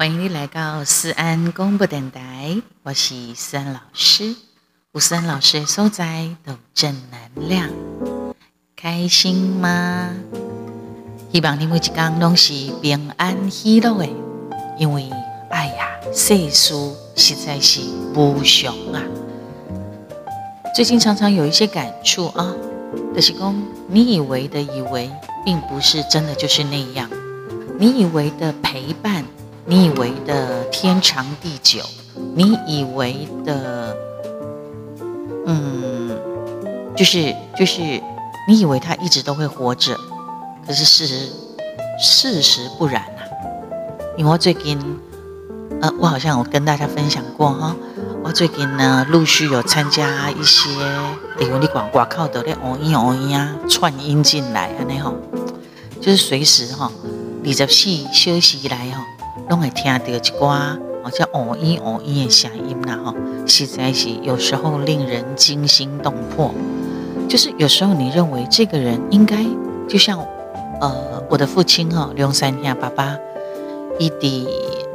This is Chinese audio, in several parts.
欢迎你来到思安广播电台，我是思安老师。有思安老师的所在都正能量，开心吗？希望你每一天都是平安喜乐的，因为哎呀，世事实在是无常啊。最近常常有一些感触啊，就是说，你以为的以为，并不是真的就是那样，你以为的陪伴。你以为的天长地久，你以为的，嗯，就是就是，你以为他一直都会活着，可是事实事实不然啊！因为我最近，呃，我好像有跟大家分享过哈，我最近呢陆续有参加一些，比如你广挂靠的咧，哦音哦音啊，串音进来啊，那吼，就是随时哈，二十四休息来哈。拢会听到一寡好像哦咦哦咦的声音啦吼，实在是有时候令人惊心动魄。就是有时候你认为这个人应该就像呃我的父亲哈刘三天爸爸，伊的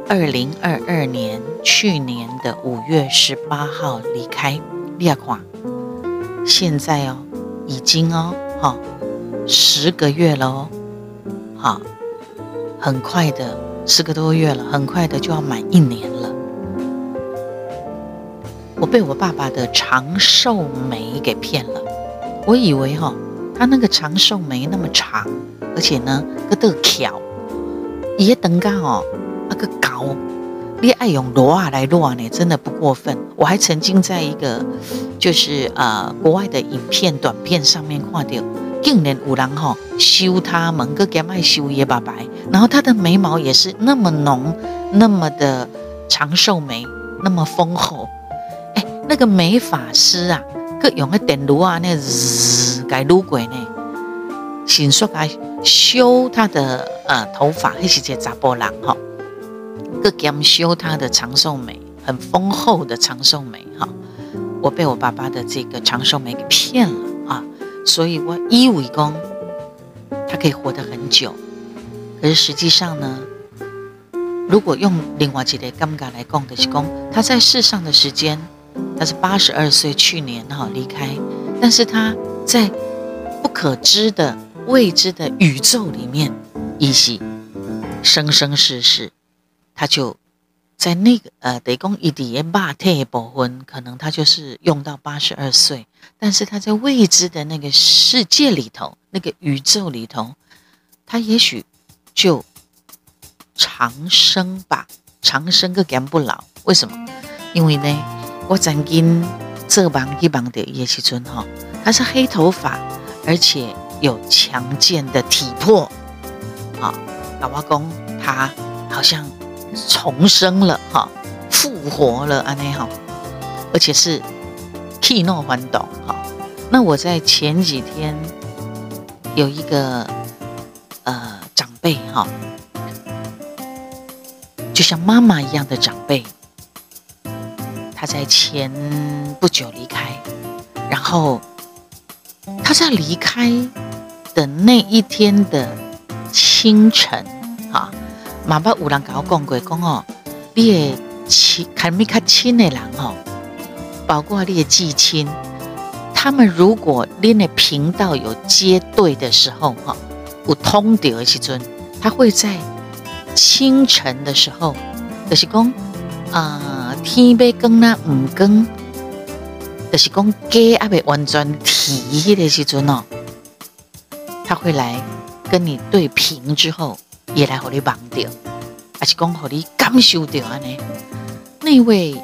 二零二二年去年的五月十八号离开，你看，现在哦已经哦哈十个月了哦，好很快的。四个多月了，很快的就要满一年了。我被我爸爸的长寿眉给骗了，我以为哈，他那个长寿眉那么长，而且呢，个都巧，也等干哦，那个高，你爱用罗啊来罗呢，真的不过分。我还曾经在一个就是呃国外的影片短片上面看到。竟然有人哈修他们个给爱修也白白，然后他的眉毛也是那么浓，那么的长寿眉，那么丰厚。哎，那个美发师啊，各用个电炉啊，那日改撸鬼呢，先说来修他的呃头发，还是这查甫人哈，各给修他的长寿眉，很丰厚的长寿眉哈。我被我爸爸的这个长寿眉给骗了。所以我以为讲，他可以活得很久，可是实际上呢，如果用另外一个感觉来讲的是讲，他在世上的时间，他是八十二岁，去年哈离开，但是他在不可知的未知的宇宙里面，依稀生生世世，他就。在那个呃，得讲一点八退保婚，可能他就是用到八十二岁，但是他在未知的那个世界里头，那个宇宙里头，他也许就长生吧，长生个干不老。为什么？因为呢，我曾经这帮一帮的叶锡春哈，他是黑头发，而且有强健的体魄，啊，老阿公他好像。重生了哈，复活了安内哈，而且是气诺还懂哈。那我在前几天有一个呃长辈哈，就像妈妈一样的长辈，他在前不久离开，然后他在离开的那一天的清晨哈。妈爸有人跟我讲过，讲哦，你的亲，看没看亲的人哦，包括你的至亲，他们如果你的频道有接对的时候哈，有通到的时阵，他会在清晨的时候，就是讲啊、呃，天要光啦，唔光，就是讲鸡还没完全啼的时阵哦，他会来跟你对频之后。也来和你忘掉，还是讲和你感受掉安呢？那位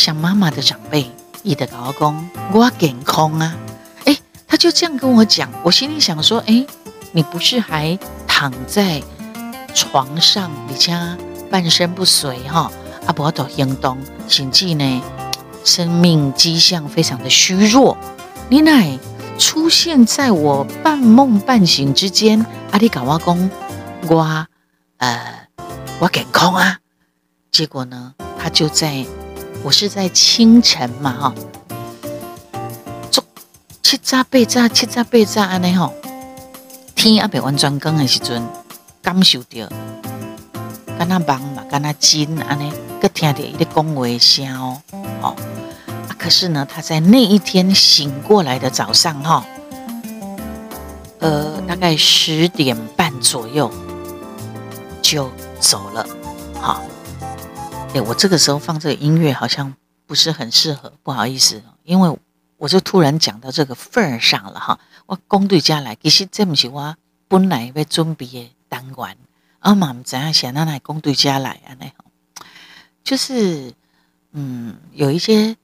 像妈妈的长辈，伊的老公，我健康啊！哎，他就这样跟我讲，我心里想说，哎，你不是还躺在床上，你家半身不遂哈？阿伯都行动，甚至呢，生命迹象非常的虚弱。你乃出现在我半梦半醒之间，阿里搞我讲。我，呃，我健康啊。结果呢，他就在，我是在清晨嘛，哈，做七早八早，七早八早安尼吼，天还没完全光的时阵，感受到，跟他忙嘛，跟他金安呢，个听到一个恭维声哦，哦，啊，可是呢，他在那一天醒过来的早上哈，呃，大概十点半左右就走了，好，哎，我这个时候放这个音乐好像不是很适合，不好意思，因为我就突然讲到这个份儿上了哈，我讲对家来，其实这不是我本来要准备的单元。阿妈们怎样想让来公对家来啊？那就是嗯，有一些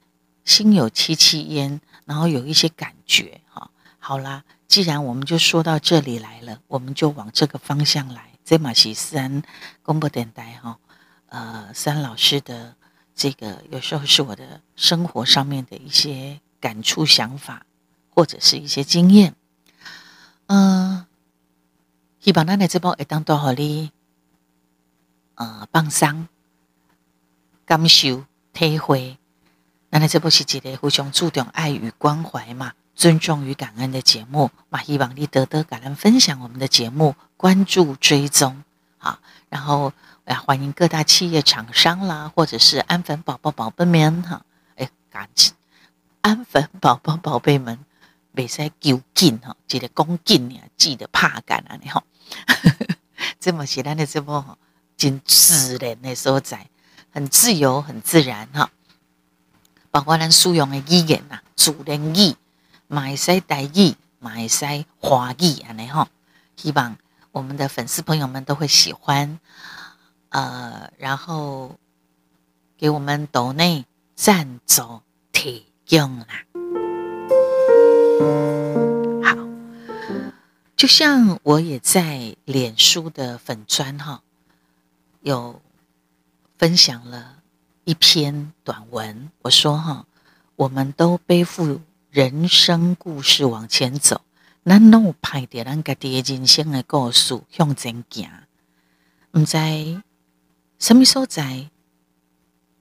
心有戚戚焉，然后有一些感觉哈。好啦，既然我们就说到这里来了，我们就往这个方向来。这马西思安公布电台哈，呃，三老师的这个有时候是我的生活上面的一些感触、想法，或者是一些经验，嗯、呃。希望咱的这部会当多好哩，呃，放松、感受、体会。咱的这部是一个非常注重爱与关怀嘛，尊重与感恩的节目嘛。希望你多多感恩分享我们的节目，关注追踪好。然后我要欢迎各大企业厂商啦，或者是安粉宝宝宝贝们哈，哎，感谢安粉宝宝宝贝们，别使丢紧哈，记得恭敬呀，记得怕感啊，你好。这么简单的这么真自然的所在，很自由，很自然哈。包括咱使用的语言呐，自然语、马来西亚台语、马来西亚华语安尼哈。希望我们的粉丝朋友们都会喜欢，呃，然后给我们岛内赞助提供啦。好就像我也在脸书的粉砖哈，有分享了一篇短文。我说哈，我们都背负人生故事往前走，咱拢有拍点咱家己的人生的故事向前行。唔知什么所在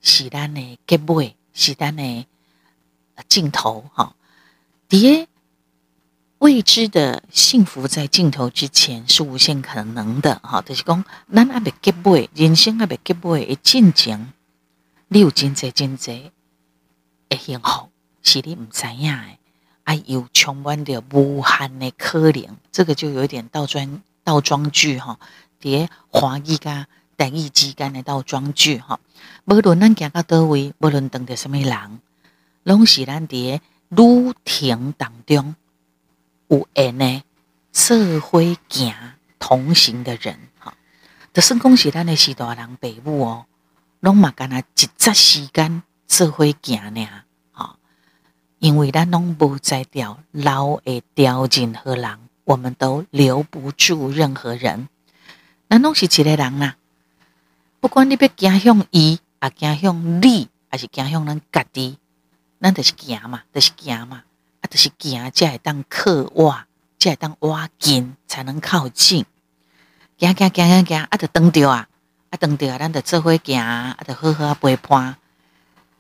是咱的结尾，是咱的尽头哈？第未知的幸福在尽头之前是无限可能的，哈，就是讲，咱还没结尾，人生还没结尾的进程，你有真济真济的幸福，是你唔知影的，还有充满着无限的可能，这个就有点倒装倒装句哈，伫华语加台语之间的倒装句哈，无论咱行到叨位，无论等着什么人，拢是咱伫旅程当中。有缘呢，社会行同行的人，哈，就算讲是咱的是大人父母哦，拢嘛干那一节时间社会行呢，哈，因为咱拢无在调，老会调任何人，我们都留不住任何人，咱拢是一个人呐，不管你要行向伊，啊，行向你，还是行向咱家己，咱就是行嘛，就是行嘛。啊就是行，才会当靠挖，才会当挖近，才能靠近。行行行行行，啊，就等着啊，啊，等着啊，咱就做伙行，啊，就好好啊陪伴。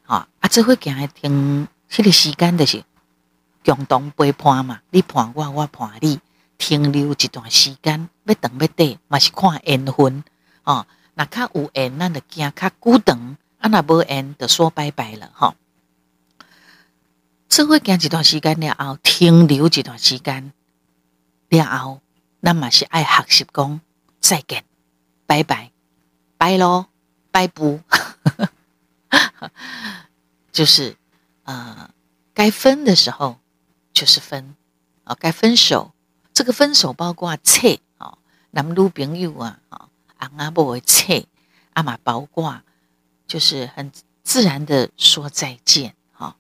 好，啊，做伙行的停，这个时间就是共同陪伴嘛。你伴我，我伴你，停留一段时间，要长要短，嘛是看缘分。哦，那较有缘，咱就行较久长；啊，那无缘，就说拜拜了。哈。社会行一段时间了后，停留一段时间了后，咱嘛是爱学习讲再见，拜拜，拜喽，拜不，就是呃，该分的时候就是分啊，该分手，这个分手包括切啊，男女朋友啊啊，阿伯会切，阿妈包括就是很自然的说再见哈。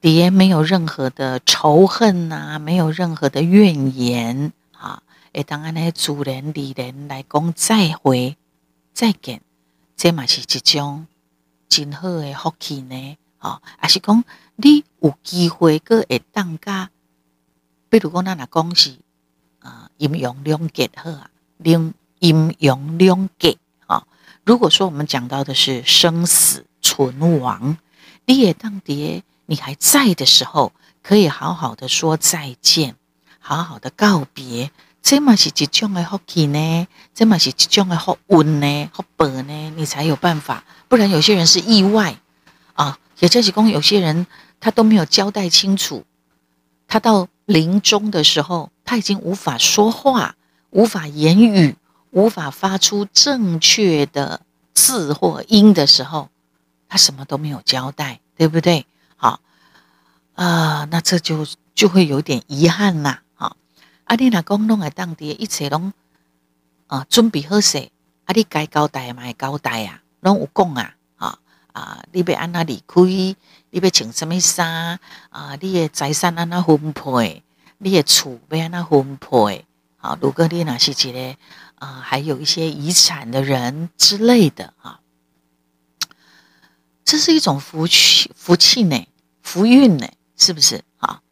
别没有任何的仇恨呐、啊，没有任何的怨言啊！诶，当然呢，主人、离人来讲再会、再见，这嘛是一种真好的福气呢。啊，还是讲你有机会个会当家，比如讲咱若讲是啊，阴阳两隔好啊，两阴阳两隔啊。如果说我们讲到的是生死存亡，你也当爹。你还在的时候，可以好好的说再见，好好的告别，这嘛是一种的福气呢，这嘛是一种的福运呢，福报呢，你才有办法。不然有些人是意外啊，也就是讲，有些人他都没有交代清楚，他到临终的时候，他已经无法说话，无法言语，无法发出正确的字或音的时候，他什么都没有交代，对不对？好啊，那这就就会有点遗憾呐。啊，你若讲拢会当地一切拢啊准备好势，啊，你该交代嘛会交代啊，拢有讲啊，啊啊，你要安怎离开，你要穿什么衫啊，你的财产安怎分配，你的厝要安怎分配，啊，如果你若是一个啊，还有一些遗产的人之类的啊，这是一种福气，福气呢，福运呢，是不是啊？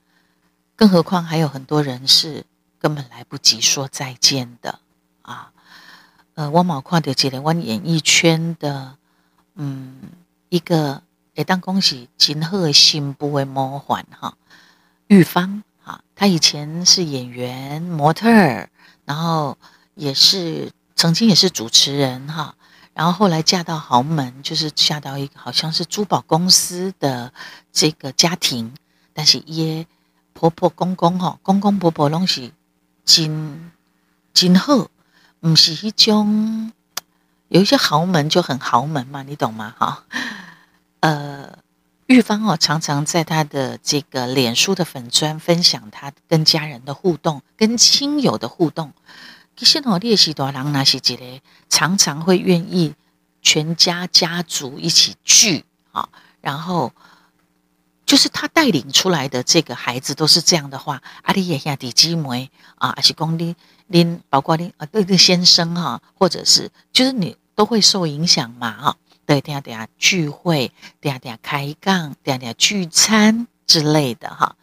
更何况还有很多人是。根本来不及说再见的啊！呃，我冇看到这个我演艺圈的，嗯，一个也当恭喜金鹤新不为魔幻哈，玉芳哈，她以前是演员、模特儿，然后也是曾经也是主持人哈，然后后来嫁到豪门，就是嫁到一个好像是珠宝公司的这个家庭，但是耶婆婆公公哈，公公婆婆拢是。真真好，不是一种有一些豪门就很豪门嘛，你懂吗？哈，呃，玉芳哦，常常在她的这个脸书的粉专分享她跟家人的互动，跟亲友的互动。其实哦，列西多郎那是几个，常常会愿意全家家族一起聚啊，然后。就是他带领出来的这个孩子都是这样的话，阿里也下弟姊妹啊，还是公你您，包括您啊，对对先生哈，或者是就是你都会受影响嘛哈，对，等下等下聚会，等下等下开杠，等下等下聚餐之类的哈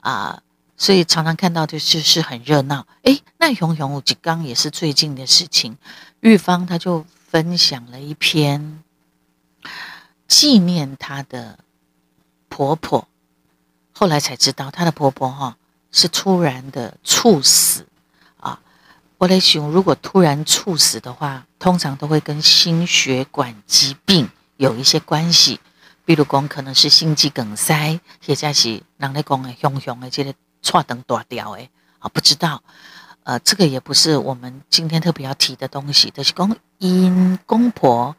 啊，所以常常看到就是是很热闹。诶，那熊熊吉刚也是最近的事情，玉芳他就分享了一篇纪念他的。婆婆后来才知道，她的婆婆哈是突然的猝死啊。我在想，如果突然猝死的话，通常都会跟心血管疾病有一些关系，比如讲可能是心肌梗塞，或者是人咧讲的熊熊的这个错灯断掉诶啊，不知道。呃，这个也不是我们今天特别要提的东西，就是讲因公婆。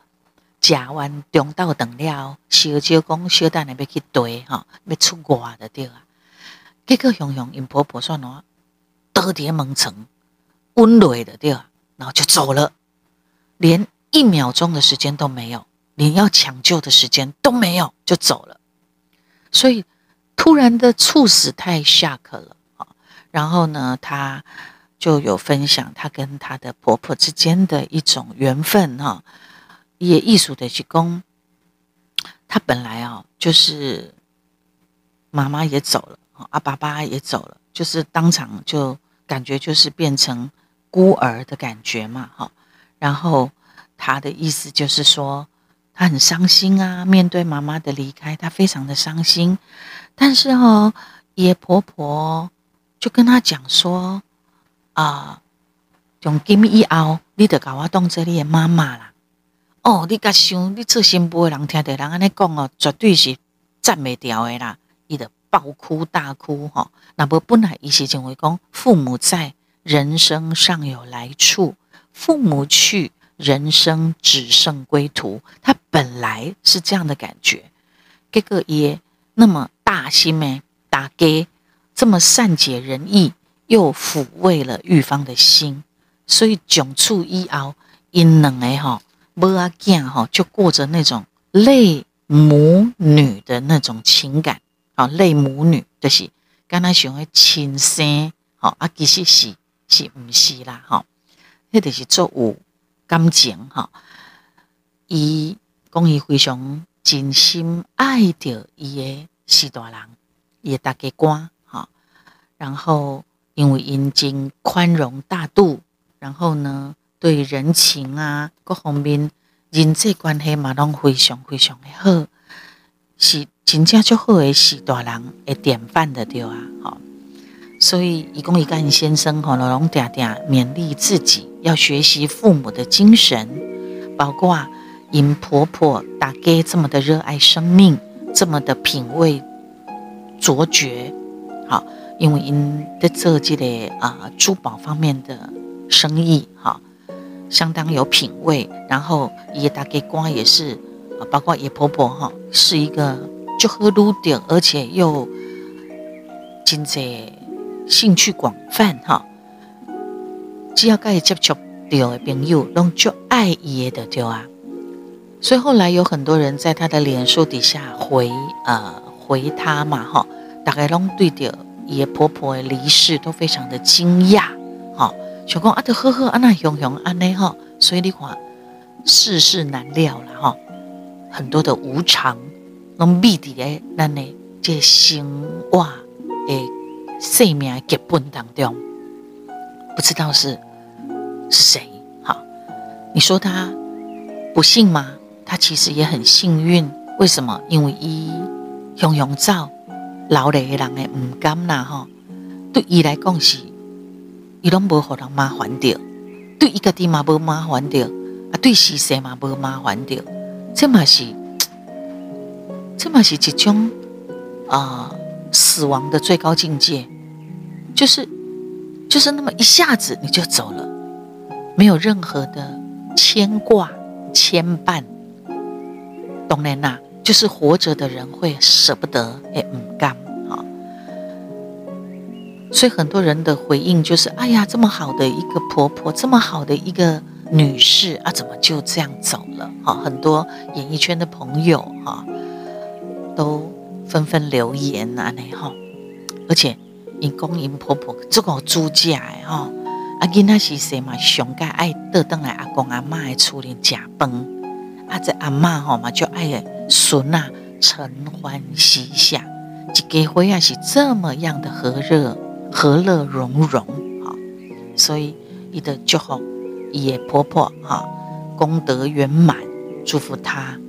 食完中道等了，烧酒讲小等下要去堆哈，要出国的对啊。结果熊熊因婆婆说喏，倒伫门床，昏落的对啊，然后就走了，连一秒钟的时间都没有，连要抢救的时间都没有，就走了。所以突然的猝死太吓客了啊！然后呢，她就有分享她跟她的婆婆之间的一种缘分哈。也艺术的去攻，他本来啊就是妈妈也走了，啊爸爸也走了，就是当场就感觉就是变成孤儿的感觉嘛，哈。然后他的意思就是说，他很伤心啊，面对妈妈的离开，他非常的伤心。但是哦，野婆婆就跟他讲说啊，从今以后，你得搞我当做你的妈妈啦。哦，你甲想，你做新妇的人听到人安尼讲哦，绝对是赞袂掉的啦！伊就爆哭大哭哈。那不本来伊是认为讲，父母在，人生尚有来处；父母去，人生只剩归途。他本来是这样的感觉。这个也那么大心诶，大家这么善解人意，又抚慰了玉芳的心，所以迥处以后，因两个哈。母阿囝哈，就过着那种类母女的那种情感好，类母女就是刚才想的亲生，好啊，其实是是不是啦？哈，迄就是做有感情哈。伊讲伊非常真心爱着伊诶四大人，伊的大家官哈。然后因为因经宽容大度，然后呢。对人情啊，各方面人际关系嘛，拢非常非常的好，是真正就好的是大人的典范的对啊，好，所以，一公一干先生哈，龙龙嗲嗲勉励自己要学习父母的精神，包括因婆婆大概这么的热爱生命，这么的品味卓绝，好，因为因的这几类啊珠宝方面的生意哈，相当有品味。然后也大概瓜也是啊，包括叶婆婆哈，是一个就喝撸点，而且又经济。兴趣广泛哈，只要可以接触到的朋友，拢就爱伊的对啊。所以后来有很多人在他的脸书底下回呃回他嘛哈，大概拢对着伊婆婆的离世都非常的惊讶哈，想讲啊，得呵呵，啊那熊熊安内哈，所以你看世事难料了哈，很多的无常拢密伫咧咱的这生活诶。生命结本当中，不知道是是谁。好，你说他不幸吗？他其实也很幸运。为什么？因为伊雄雄照老的人诶唔甘呐哈。对伊来讲是，伊拢无互人麻烦着；对伊家己嘛无麻烦着；啊，对世世嘛无麻烦着。这嘛是，这嘛是一种啊、呃、死亡的最高境界。就是，就是那么一下子你就走了，没有任何的牵挂牵绊。当然啦，就是活着的人会舍不得，哎，唔甘啊。所以很多人的回应就是：哎呀，这么好的一个婆婆，这么好的一个女士啊，怎么就这样走了？哈，很多演艺圈的朋友哈，都纷纷留言啊，那哈，而且。因公因婆婆这个主家的吼，啊囡仔是谁嘛？上盖爱倒转来阿公阿妈的厝里食饭，啊这阿妈吼嘛就爱孙啊承欢膝下，一家伙啊是这么样的和乐和乐融融哈，所以伊的祝福伊的婆婆哈功德圆满，祝福她啊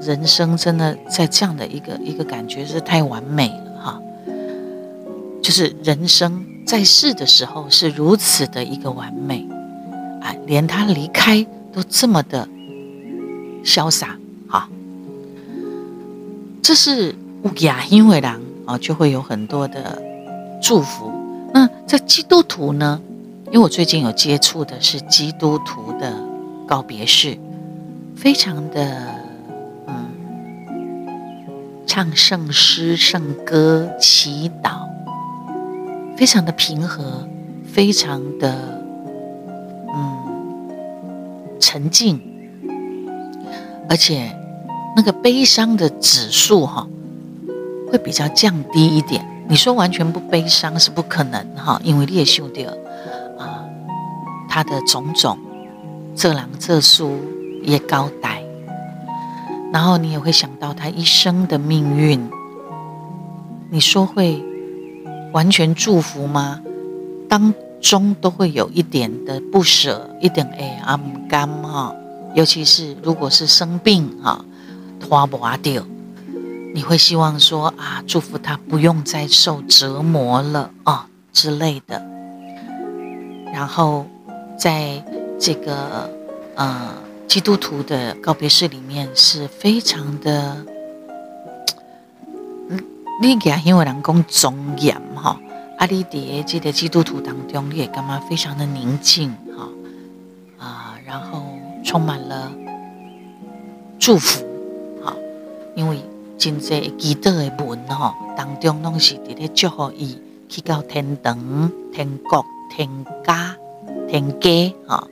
人生真的在这样的一个一个感觉是太完美了哈。就是人生在世的时候是如此的一个完美，啊，连他离开都这么的潇洒，哈，这是亚因为郎啊，就会有很多的祝福。那在基督徒呢？因为我最近有接触的是基督徒的告别式，非常的嗯，唱圣诗、圣歌、祈祷。非常的平和，非常的嗯沉静，而且那个悲伤的指数哈会比较降低一点。你说完全不悲伤是不可能哈，因为列修的啊，他的种种这狼这书也高带，然后你也会想到他一生的命运。你说会？完全祝福吗？当中都会有一点的不舍，一点哎啊唔甘哈。尤其是如果是生病哈，拖不掉，你会希望说啊，祝福他不用再受折磨了啊之类的。然后在这个呃基督徒的告别式里面是非常的。你给因为人讲庄严哈，阿里底这个基督徒当中，你也干嘛非常的宁静哈啊，然后充满了祝福哈，因为真济基督的文哈当中拢是伫咧祝福伊去到天堂、天国、天家、天家哈，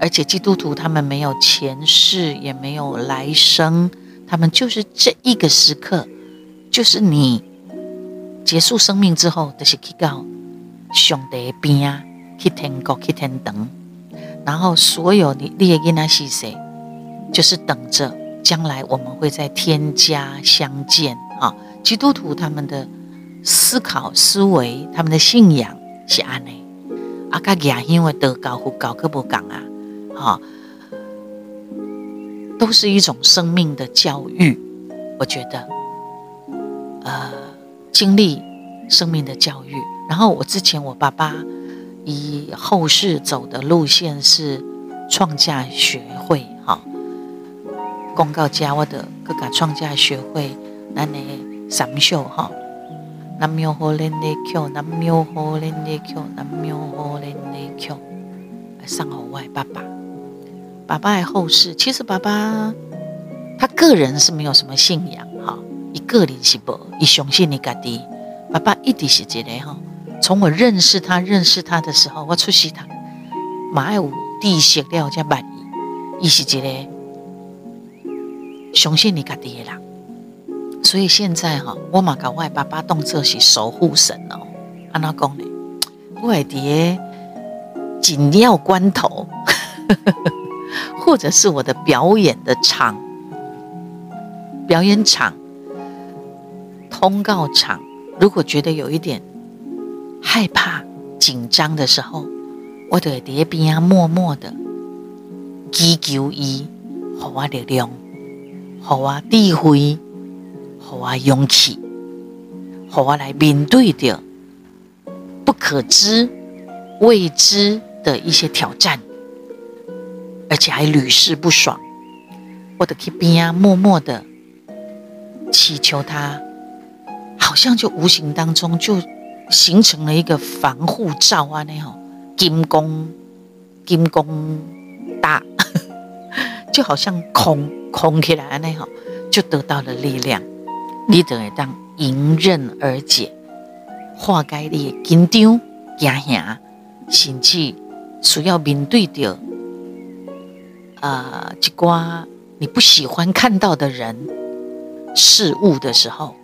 而且基督徒他们没有前世，也没有来生，他们就是这一个时刻。就是你结束生命之后，就是去到上帝边啊，去天国去天堂，然后所有你你的囡仔是谁，就是等着将来我们会在天家相见啊。基督徒他们的思考思维，他们的信仰是安内，阿卡亚因为德高呼高可不讲啊，哈，都是一种生命的教育，我觉得。呃，经历生命的教育。然后我之前我爸爸以后世走的路线是创价学会，哈，公告家我的各个创价学会，那呢三秀哈，南无好莲的 Q，南无好莲的 Q，南无好莲的 Q，上好外爸爸，爸爸的后世，其实爸爸他个人是没有什么信仰，哈，一个人是不，一相信你家己，爸爸一直是这个哈。从我认识他认识他的时候，我出席他马爱武地写了才满意，伊是一个相信你家己的人。所以现在哈，我嘛甲我的爸爸当作是守护神哦。安怎讲呢？我会伫紧要关头，或者是我的表演的场、表演场、通告场，如果觉得有一点。害怕、紧张的时候，我就会在边啊默默的祈求伊，给我力量，给我智慧，给我勇气，给我来面对着不可知、未知的一些挑战，而且还屡试不爽。我就去边啊默默的祈求他，好像就无形当中就。形成了一个防护罩啊，那吼金光金光大，就好像空空起来那吼，就得到了力量。你就会当迎刃而解，化解你的紧张、惊吓，甚至需要面对的啊，一寡你不喜欢看到的人事物的时候。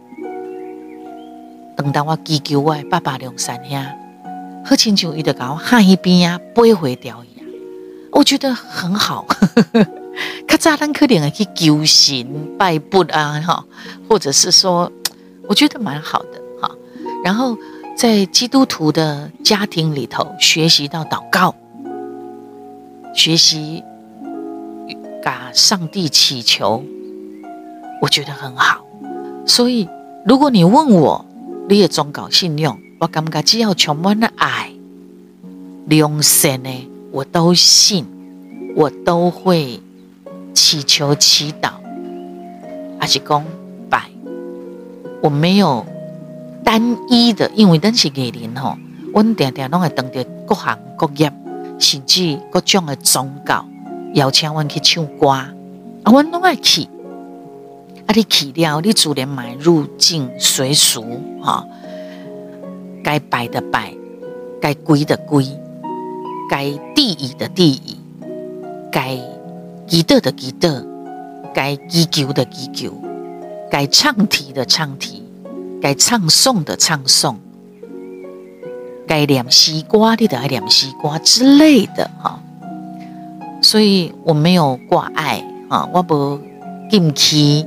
当我祈求我爸爸两三下，好亲像伊就甲我喊一边啊，背回掉一样，我觉得很好。较早咱可能会去求神拜佛啊，哈，或者是说，我觉得蛮好的哈。然后在基督徒的家庭里头学习到祷告，学习甲上帝祈求，我觉得很好。所以如果你问我，你的宗教信仰，我感觉只要充满了爱、良善呢，我都信，我都会祈求祈祷，还是讲拜。我没有单一的，因为咱是艺人吼，我常常拢会当着各行各业，甚至各种的宗教邀请我去唱歌，啊，我拢爱去。啊！你去了，你自然买入境随俗哈，该拜的拜，该归的归，该地义的地义，该祈祷的祈祷，该祈求的祈求，该唱题的唱题，该唱诵的唱诵，该念西瓜你的爱念西瓜之类的哈。所以我没有挂碍啊，我不禁期。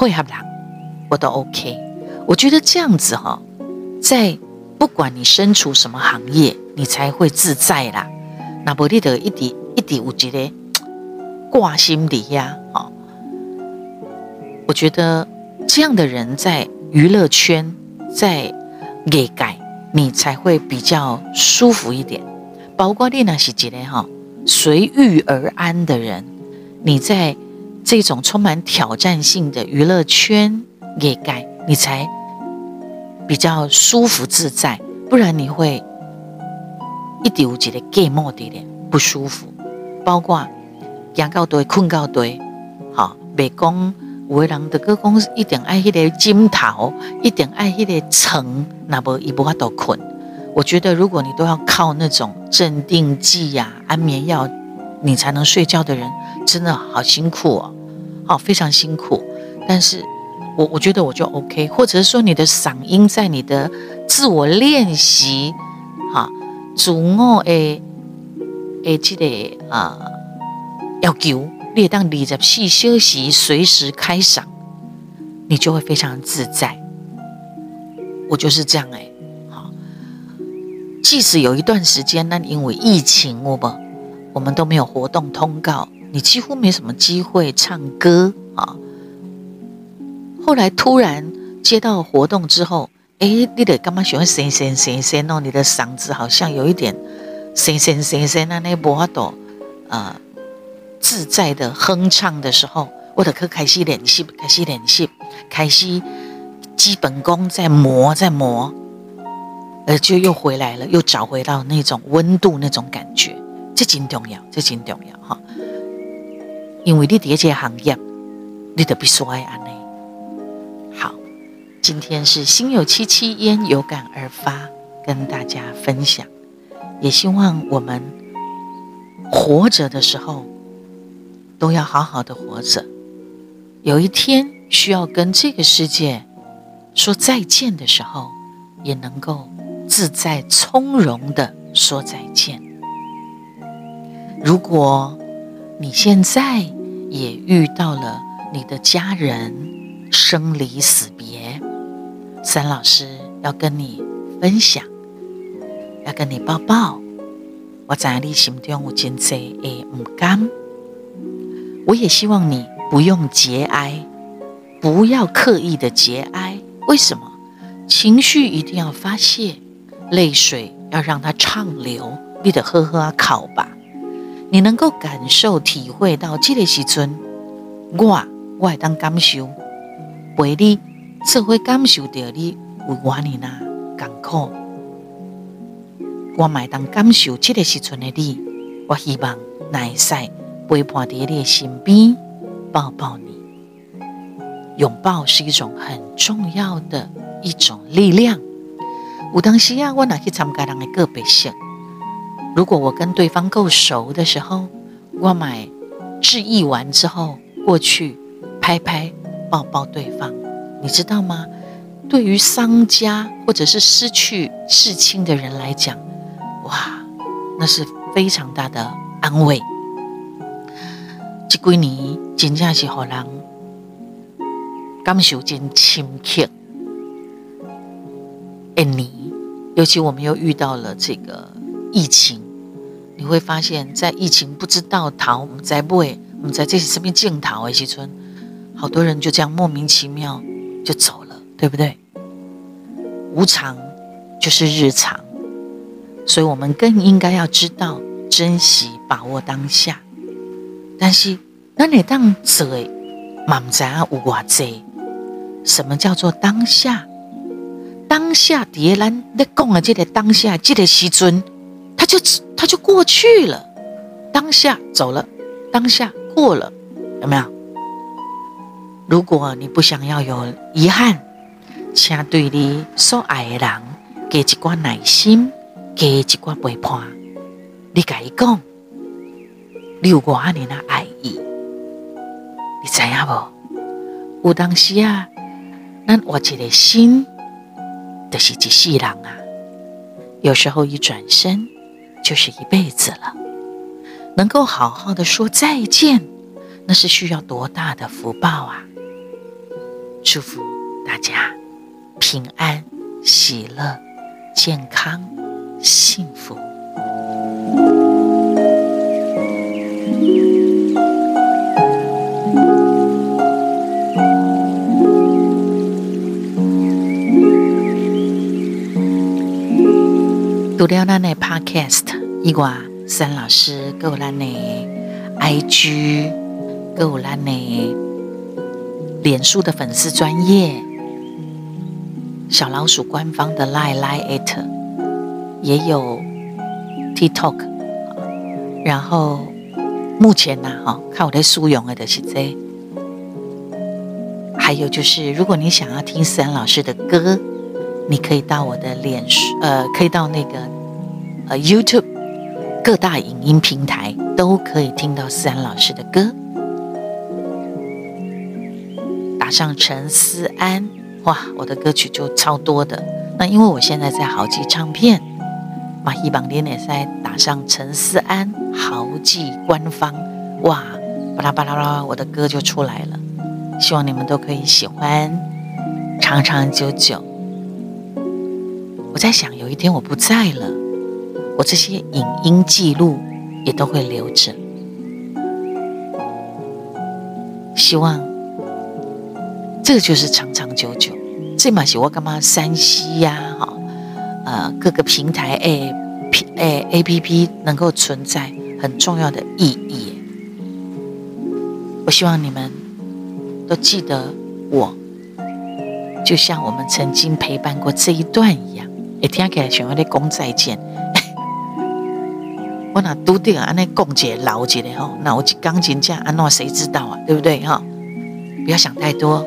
配合人，我都 OK。我觉得这样子哈，在不管你身处什么行业，你才会自在啦。那不你得一点一点，我觉得挂心底呀。啊，我觉得这样的人在娱乐圈，在业界，你才会比较舒服一点。包括你那是一个哈随遇而安的人，你在。这种充满挑战性的娱乐圈也该你才比较舒服自在，不然你会一点无觉的 game 的点不舒服。包括养到堆困到堆，好，别讲有的人的歌功一点爱迄个金桃，一点爱迄个床，那么一不法都困。我觉得如果你都要靠那种镇定剂呀、安眠药。你才能睡觉的人，真的好辛苦哦，好非常辛苦。但是我我觉得我就 OK，或者是说你的嗓音在你的自我练习，哈，自我诶诶这个啊要求，你当二十四小时随时开嗓，你就会非常自在。我就是这样诶，好，即使有一段时间，那因为疫情，我们。我们都没有活动通告，你几乎没什么机会唱歌啊。后来突然接到活动之后，哎，你得干嘛喜欢声声声声哦？你的嗓子好像有一点声声声声那那波朵，呃，自在的哼唱的时候，我得去开始练习，开始练习，开始基本功在磨，在磨，呃，就又回来了，又找回到那种温度，那种感觉，这真重要，这真重要哈。因为你第一个行业，你得必须爱安内。好，今天是心有戚戚焉，有感而发，跟大家分享。也希望我们活着的时候，都要好好的活着。有一天需要跟这个世界说再见的时候，也能够自在从容的说再见。如果你现在也遇到了你的家人生离死别，三老师要跟你分享，要跟你抱抱。我在你心中有真多的不甘，我也希望你不用节哀，不要刻意的节哀。为什么？情绪一定要发泄，泪水要让它畅流，你得喝喝啊，考吧。你能够感受、体会到这个时阵，我我会当感受，陪你才会感受到你有我呢那艰苦。我买当感受这个时阵的你，我希望耐晒陪伴在你的身边，抱抱你。拥抱是一种很重要的一种力量。有当时啊，我拿去参加人的个别性。如果我跟对方够熟的时候，我买致意完之后过去拍拍抱抱对方，你知道吗？对于丧家或者是失去至亲的人来讲，哇，那是非常大的安慰。这几年真正是让人感受真深刻。哎，你尤其我们又遇到了这个。疫情，你会发现在疫情不知道逃，我们在不会，我们在这些身边镜头哎，西村，好多人就这样莫名其妙就走了，对不对？无常就是日常，所以我们更应该要知道珍惜、把握当下。但是那你当做满在无挂在，什么叫做当下？当下别人在讲的这个当下，这个时阵。他就他就过去了，当下走了，当下过了，有没有？如果你不想要有遗憾，请对你所爱的人给一寡耐心，给一寡陪伴。你跟伊讲，你有我阿尼那爱意，你知影无？有当时啊，咱活一个心，就是一世人啊。有时候一转身。就是一辈子了，能够好好的说再见，那是需要多大的福报啊！祝福大家平安、喜乐、健康、幸福。读了咱的 Podcast，以外，三老师还有咱的 IG，还有咱的脸书的粉丝专业，小老鼠官方的 Lie Lie It，也有 TikTok，然后目前呐，哈，看我在使用的是这，还有就是，如果你想要听三老师的歌。你可以到我的脸书，呃，可以到那个呃 YouTube 各大影音平台都可以听到思安老师的歌。打上陈思安，哇，我的歌曲就超多的。那因为我现在在豪记唱片，马希榜连连赛打上陈思安豪记官方，哇，巴拉巴拉巴拉，我的歌就出来了。希望你们都可以喜欢，长长久久。我在想，有一天我不在了，我这些影音记录也都会留着。希望这个就是长长久久。这嘛是我干嘛山西呀，哈，呃，各个平台 A P A A P P 能够存在很重要的意义。我希望你们都记得我，就像我们曾经陪伴过这一段。一听起来像我在讲再见。我那笃定安尼讲解老几的吼，那我钢琴家安诺谁知道啊？对不对吼？不要想太多，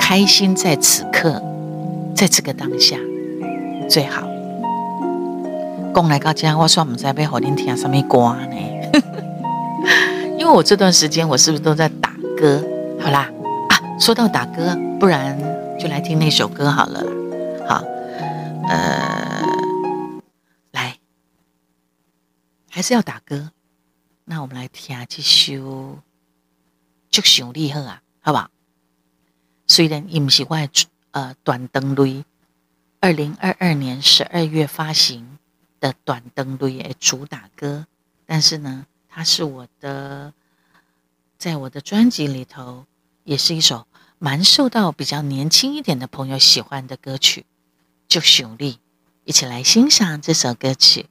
开心在此刻，在这个当下最好。讲来到家，我说我们在背后听听什么歌呢？因为我这段时间我是不是都在打歌？好啦，啊，说到打歌，不然就来听那首歌好了。好，呃。来还是要打歌，那我们来听这首《就想你好啊》，好不好？虽然伊不是我呃断肠泪，二零二二年十二月发行的断肠泪的主打歌，但是呢，它是我的，在我的专辑里头，也是一首蛮受到比较年轻一点的朋友喜欢的歌曲。就想你，一起来欣赏这首歌曲。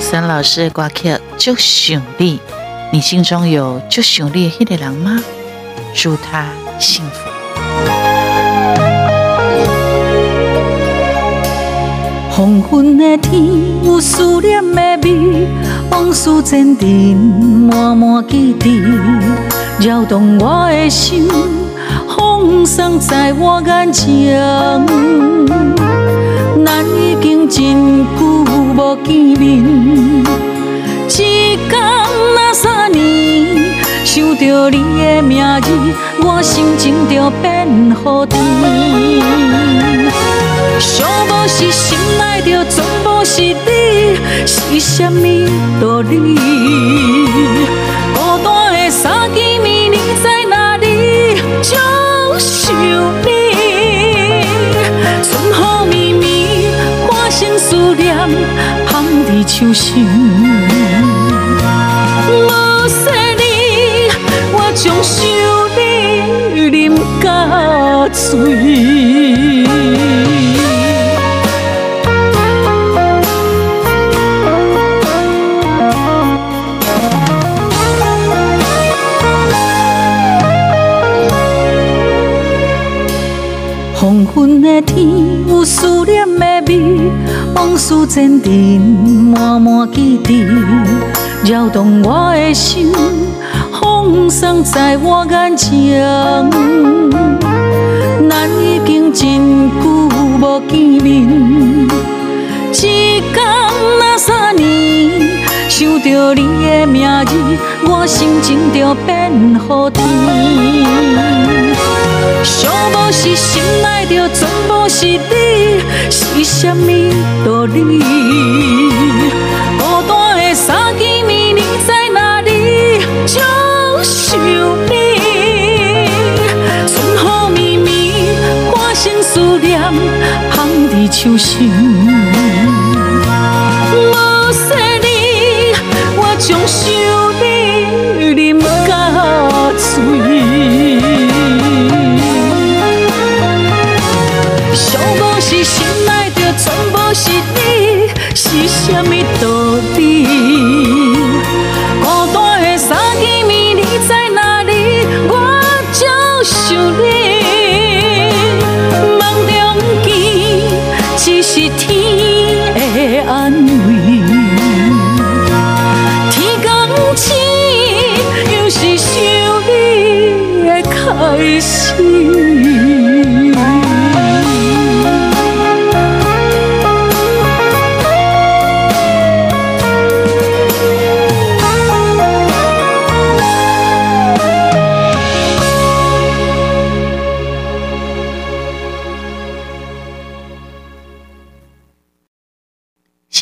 三老师的挂克就想你，你心中有就想你的那个人吗？祝他幸福。黄昏的天有思念的味，往事前尘，满满记忆，扰动我的心，风霜在我眼前，咱已经真久无见面，一天那三年，想着你的名字，我心情就变好甜。想无是心爱的全部是你，是什么道理？孤单的三更暝，你在哪里？就想你，春雨绵绵，满心思念，放在手心。无说你，我将想你饮到醉。天有思念的味，往事渐沉，满满记忆，扰动我的心，风霜在我眼前。咱已经真久无见面，一天那三年，想着你的名字，我心情就变好甜。若是心爱的全部是你，是什么道理？孤单的三更暝，你在哪里？想想你，春雨绵绵，满心思念，放在手心。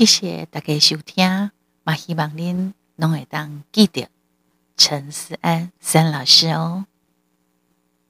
谢谢大家收听，嘛希望您拢会当记得陈思安三老师哦。